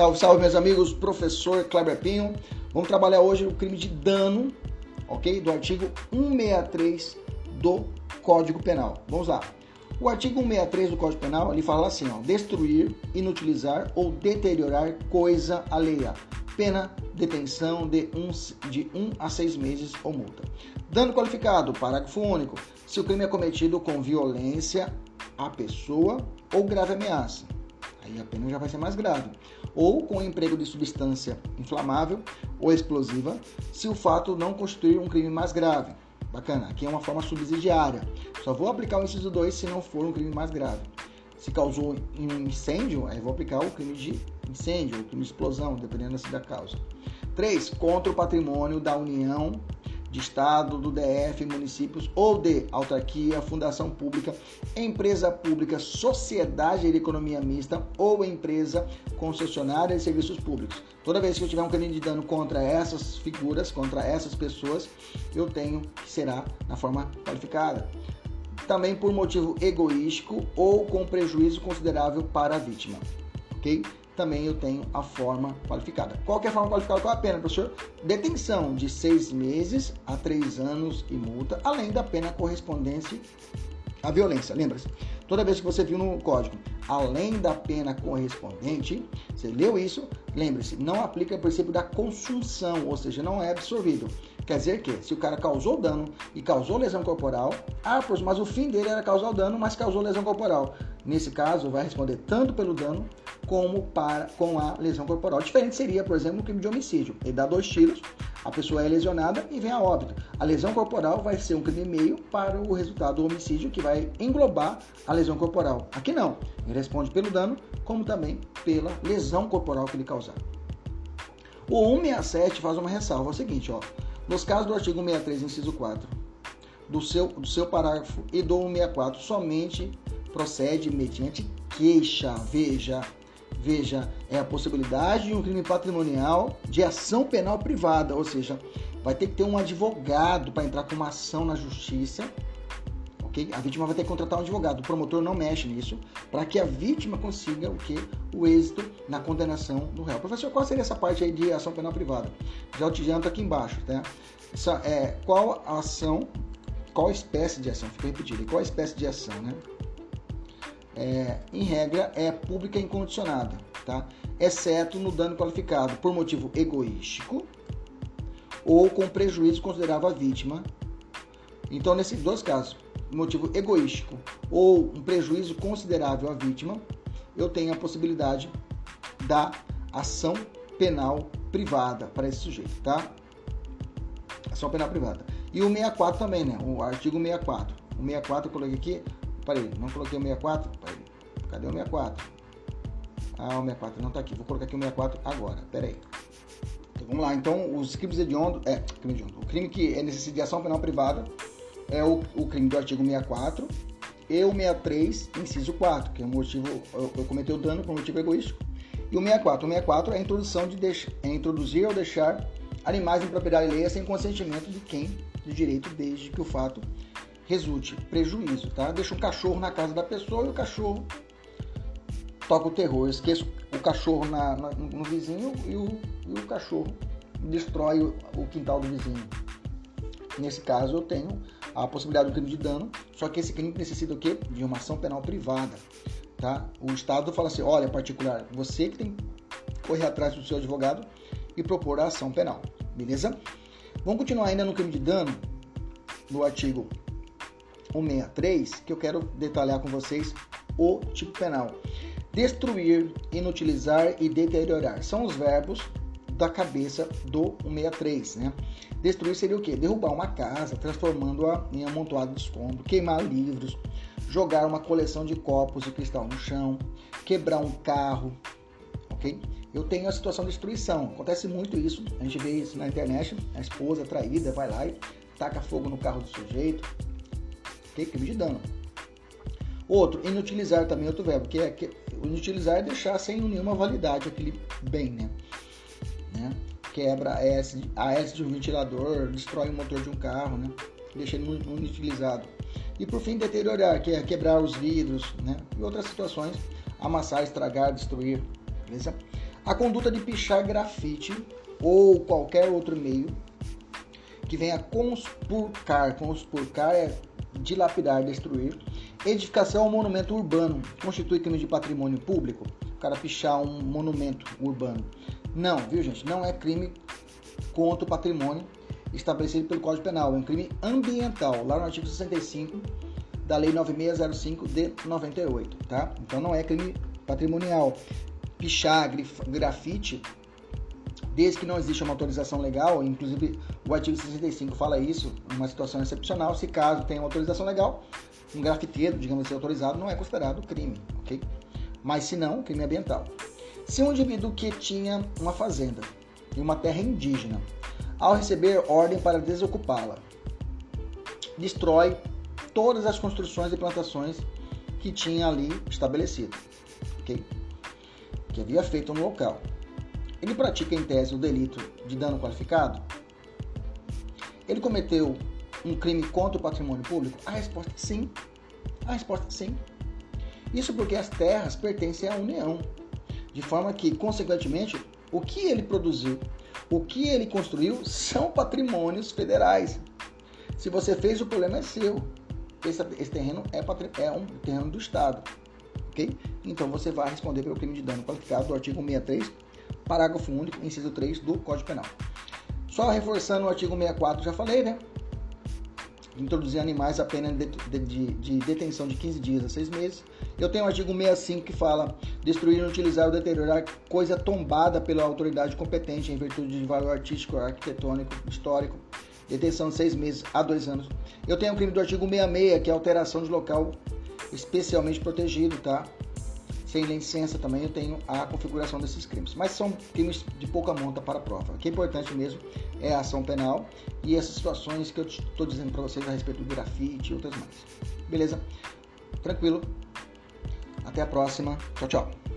Salve, salve, meus amigos. Professor Kleber Pinho. Vamos trabalhar hoje o crime de dano, ok? Do artigo 163 do Código Penal. Vamos lá. O artigo 163 do Código Penal, ele fala assim, ó, destruir, inutilizar ou deteriorar coisa alheia. Pena, detenção de 1 um, de um a 6 meses ou multa. Dano qualificado, parágrafo único. Se o crime é cometido com violência à pessoa ou grave ameaça aí a pena já vai ser mais grave. Ou com emprego de substância inflamável ou explosiva, se o fato não constituir um crime mais grave. Bacana, aqui é uma forma subsidiária. Só vou aplicar o inciso 2 se não for um crime mais grave. Se causou um incêndio, aí vou aplicar o crime de incêndio ou crime de explosão, dependendo da causa. 3. Contra o patrimônio da União de Estado, do DF, municípios ou de autarquia, fundação pública, empresa pública, sociedade de economia mista ou empresa concessionária de serviços públicos. Toda vez que eu tiver um dano contra essas figuras, contra essas pessoas, eu tenho que será na forma qualificada. Também por motivo egoístico ou com prejuízo considerável para a vítima. Ok? Também eu tenho a forma qualificada. Qual é a forma qualificada? Qual é a pena, professor? Detenção de seis meses a três anos e multa, além da pena correspondente à violência. Lembra-se? Toda vez que você viu no código, além da pena correspondente, você leu isso, lembre-se, não aplica o princípio da consunção, ou seja, não é absorvido. Quer dizer que, se o cara causou dano e causou lesão corporal, ah, mas o fim dele era causar o dano, mas causou lesão corporal. Nesse caso, vai responder tanto pelo dano como para com a lesão corporal. Diferente seria, por exemplo, o crime de homicídio. Ele dá dois tiros, a pessoa é lesionada e vem a óbito. A lesão corporal vai ser um crime meio para o resultado do homicídio, que vai englobar a lesão corporal. Aqui não. Ele responde pelo dano, como também pela lesão corporal que ele causar. O 167 faz uma ressalva, é o seguinte, ó. Nos casos do artigo 163, inciso 4, do seu, do seu parágrafo e do 164, somente procede mediante queixa. Veja, veja, é a possibilidade de um crime patrimonial de ação penal privada, ou seja, vai ter que ter um advogado para entrar com uma ação na justiça. ok? A vítima vai ter que contratar um advogado. O promotor não mexe nisso para que a vítima consiga o que? O êxito na condenação do réu. Professor, qual seria essa parte aí de ação penal privada? Já te adianto aqui embaixo, tá? Essa, é, qual a ação, qual espécie de ação? Fica repetido. Qual espécie de ação, né? É, em regra, é pública e incondicionada, tá? exceto no dano qualificado por motivo egoístico ou com prejuízo considerável à vítima. Então, nesses dois casos, motivo egoístico ou um prejuízo considerável à vítima, eu tenho a possibilidade da ação penal privada para esse sujeito, tá? Ação penal privada. E o 64 também, né? O artigo 64. O 64 eu coloquei aqui, Não coloquei o 64? Parei. Cadê o 64? Ah, o 64 não está aqui. Vou colocar aqui o 64 agora. Pera aí. Então, vamos lá. Então, os crimes hediondos... É, crime hediondo. O crime que é necessidade de ação penal privada é o, o crime do artigo 64 e o 63, inciso 4, que é o motivo... Eu, eu cometi o dano por motivo egoístico. E o 64. O 64 é a introdução de... Deix, é introduzir ou deixar animais em propriedade alheia sem consentimento de quem de direito, desde que o fato resulte prejuízo, tá? Deixa um cachorro na casa da pessoa e o cachorro toca o terror. Eu esqueço o cachorro na, na, no vizinho e o, e o cachorro destrói o, o, quintal do vizinho. Nesse caso, eu tenho a possibilidade do crime de dano, só que esse crime necessita o quê? De uma ação penal privada, tá? O Estado fala assim, olha, particular, você que tem que correr atrás do seu advogado e propor a ação penal, beleza? Vamos continuar ainda no crime de dano, no artigo 163, que eu quero detalhar com vocês o tipo penal. Destruir, inutilizar e deteriorar são os verbos da cabeça do 163, né? Destruir seria o quê? Derrubar uma casa, transformando-a em amontoado de escombro, queimar livros, jogar uma coleção de copos de cristal no chão, quebrar um carro, ok? Eu tenho a situação de destruição. Acontece muito isso, a gente vê isso na internet, a esposa traída vai lá e taca fogo no carro do sujeito, ok? Crime de dano. Outro, inutilizar também outro verbo, que é que, inutilizar é deixar sem nenhuma validade aquele bem, né? né? Quebra a S, a S de um ventilador, destrói o motor de um carro, né? Deixa ele inutilizado. E por fim, deteriorar, que é quebrar os vidros, né? E outras situações, amassar, estragar, destruir, beleza? A conduta de pichar grafite ou qualquer outro meio que venha conspurcar, conspurcar é dilapidar, destruir, edificação ou monumento urbano constitui crime de patrimônio público. O cara pichar um monumento urbano. Não, viu gente? Não é crime contra o patrimônio estabelecido pelo Código Penal. É um crime ambiental, lá no artigo 65 da Lei 9605 de 98, tá? Então não é crime patrimonial. Pichar, grafite, desde que não exista uma autorização legal, inclusive o artigo 65 fala isso, uma situação excepcional, se caso tenha uma autorização legal, um grafiteiro, digamos assim, autorizado, não é considerado crime, ok? Mas se não, crime ambiental. Se um indivíduo que tinha uma fazenda em uma terra indígena, ao receber ordem para desocupá-la, destrói todas as construções e plantações que tinha ali estabelecido, ok? Que havia feito no local. Ele pratica em tese o delito de dano qualificado? Ele cometeu um crime contra o patrimônio público? A resposta é sim. A resposta é sim. Isso porque as terras pertencem à União, de forma que, consequentemente, o que ele produziu, o que ele construiu são patrimônios federais. Se você fez, o problema é seu. Esse, esse terreno é, é, um terreno do Estado. Ok? Então você vai responder pelo crime de dano qualificado do artigo 63, parágrafo único, inciso 3 do Código Penal. Só reforçando o artigo 64, já falei, né? introduzir animais a pena de, de, de, de, detenção de 15 dias a 6 meses. Eu tenho o artigo 65 que fala destruir, utilizar ou deteriorar coisa tombada pela autoridade competente em virtude de valor artístico, arquitetônico, histórico. Detenção de 6 meses a 2 anos. Eu tenho o crime do artigo 66, que é alteração de local especialmente protegido, tá? Sem licença também eu tenho a configuração desses crimes. Mas são crimes de pouca monta para a prova. O que é importante mesmo é a ação penal e essas situações que eu estou dizendo para vocês a respeito do grafite e outras mais. Beleza? Tranquilo? Até a próxima. Tchau, tchau.